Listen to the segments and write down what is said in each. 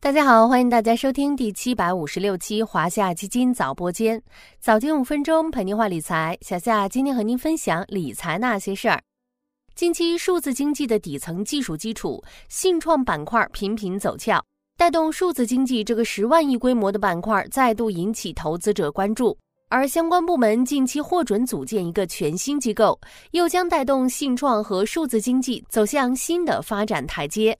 大家好，欢迎大家收听第七百五十六期华夏基金早播间，早间五分钟陪您话理财。小夏今天和您分享理财那些事儿。近期数字经济的底层技术基础信创板块频频走俏，带动数字经济这个十万亿规模的板块再度引起投资者关注。而相关部门近期获准组建一个全新机构，又将带动信创和数字经济走向新的发展台阶。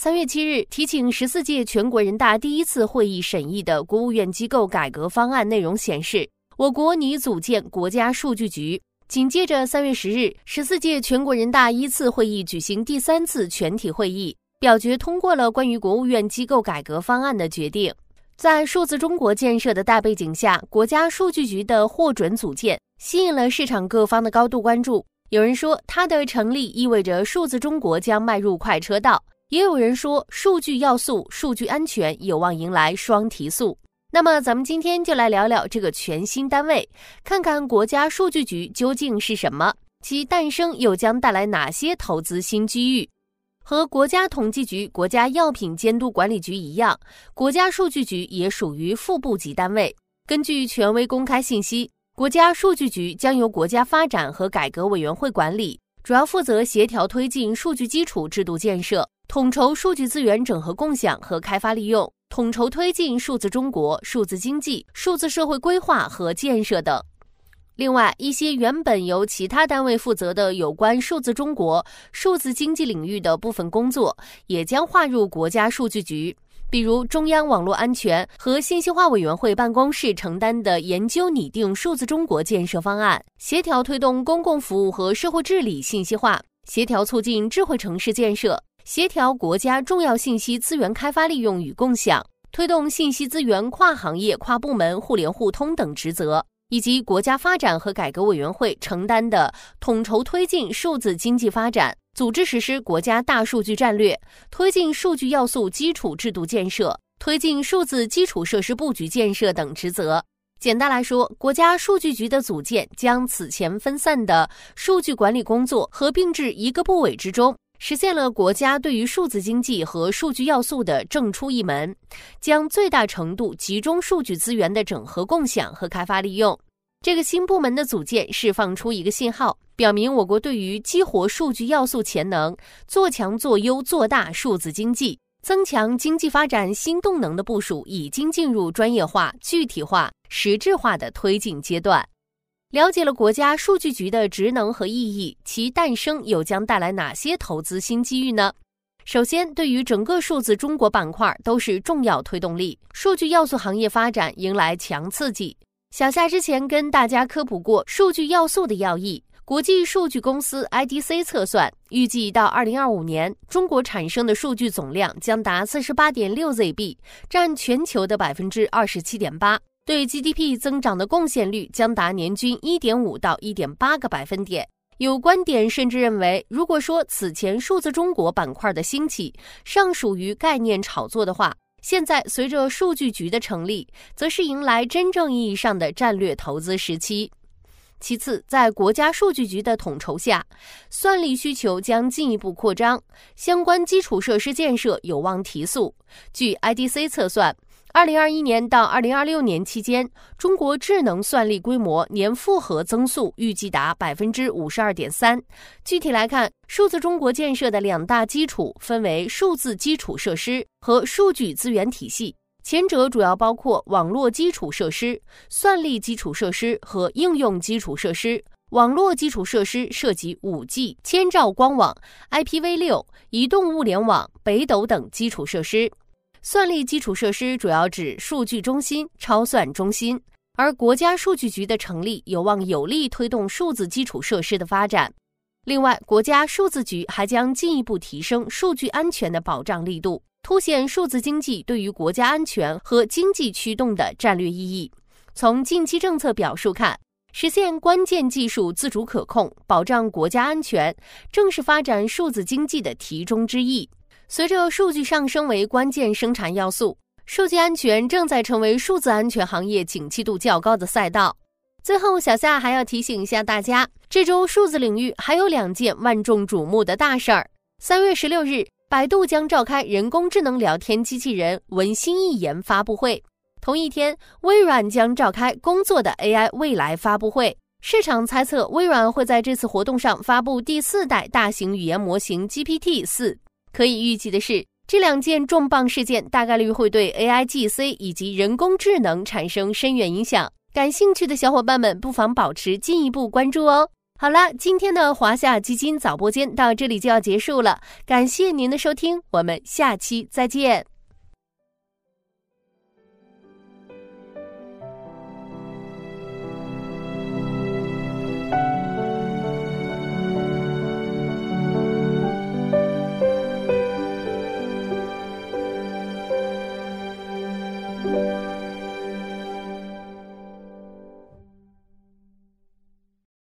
三月七日，提请十四届全国人大第一次会议审议的国务院机构改革方案内容显示，我国拟组建国家数据局。紧接着，三月十日，十四届全国人大一次会议举行第三次全体会议，表决通过了关于国务院机构改革方案的决定。在数字中国建设的大背景下，国家数据局的获准组建，吸引了市场各方的高度关注。有人说，它的成立意味着数字中国将迈入快车道。也有人说，数据要素、数据安全有望迎来双提速。那么，咱们今天就来聊聊这个全新单位，看看国家数据局究竟是什么，其诞生又将带来哪些投资新机遇。和国家统计局、国家药品监督管理局一样，国家数据局也属于副部级单位。根据权威公开信息，国家数据局将由国家发展和改革委员会管理，主要负责协调推进数据基础制度建设。统筹数据资源整合共享和开发利用，统筹推进数字中国、数字经济、数字社会规划和建设等。另外，一些原本由其他单位负责的有关数字中国、数字经济领域的部分工作，也将划入国家数据局。比如，中央网络安全和信息化委员会办公室承担的研究拟定数字中国建设方案，协调推动公共服务和社会治理信息化，协调促进智慧城市建设。协调国家重要信息资源开发利用与共享，推动信息资源跨行业、跨部门互联互通等职责，以及国家发展和改革委员会承担的统筹推进数字经济发展、组织实施国家大数据战略、推进数据要素基础制度建设、推进数字基础设施布局建设等职责。简单来说，国家数据局的组建将此前分散的数据管理工作合并至一个部委之中。实现了国家对于数字经济和数据要素的正出一门，将最大程度集中数据资源的整合共享和开发利用。这个新部门的组建释放出一个信号，表明我国对于激活数据要素潜能、做强做优做大数字经济、增强经济发展新动能的部署已经进入专业化、具体化、实质化的推进阶段。了解了国家数据局的职能和意义，其诞生又将带来哪些投资新机遇呢？首先，对于整个数字中国板块都是重要推动力，数据要素行业发展迎来强刺激。小夏之前跟大家科普过数据要素的要义，国际数据公司 IDC 测算，预计到二零二五年，中国产生的数据总量将达四十八点六 ZB，占全球的百分之二十七点八。对 GDP 增长的贡献率将达年均一点五到一点八个百分点。有观点甚至认为，如果说此前数字中国板块的兴起尚属于概念炒作的话，现在随着数据局的成立，则是迎来真正意义上的战略投资时期。其次，在国家数据局的统筹下，算力需求将进一步扩张，相关基础设施建设有望提速。据 IDC 测算。二零二一年到二零二六年期间，中国智能算力规模年复合增速预计达百分之五十二点三。具体来看，数字中国建设的两大基础分为数字基础设施和数据资源体系。前者主要包括网络基础设施、算力基础设施和应用基础设施。网络基础设施涉及五 G、千兆光网、IPv 六、移动物联网、北斗等基础设施。算力基础设施主要指数据中心、超算中心，而国家数据局的成立有望有力推动数字基础设施的发展。另外，国家数字局还将进一步提升数据安全的保障力度，凸显数字经济对于国家安全和经济驱动的战略意义。从近期政策表述看，实现关键技术自主可控，保障国家安全，正是发展数字经济的题中之意。随着数据上升为关键生产要素，数据安全正在成为数字安全行业景气度较高的赛道。最后，小夏还要提醒一下大家，这周数字领域还有两件万众瞩目的大事儿。三月十六日，百度将召开人工智能聊天机器人文心一言发布会。同一天，微软将召开工作的 AI 未来发布会。市场猜测，微软会在这次活动上发布第四代大型语言模型 GPT 四。可以预计的是，这两件重磅事件大概率会对 AI GC 以及人工智能产生深远影响。感兴趣的小伙伴们，不妨保持进一步关注哦。好啦，今天的华夏基金早播间到这里就要结束了，感谢您的收听，我们下期再见。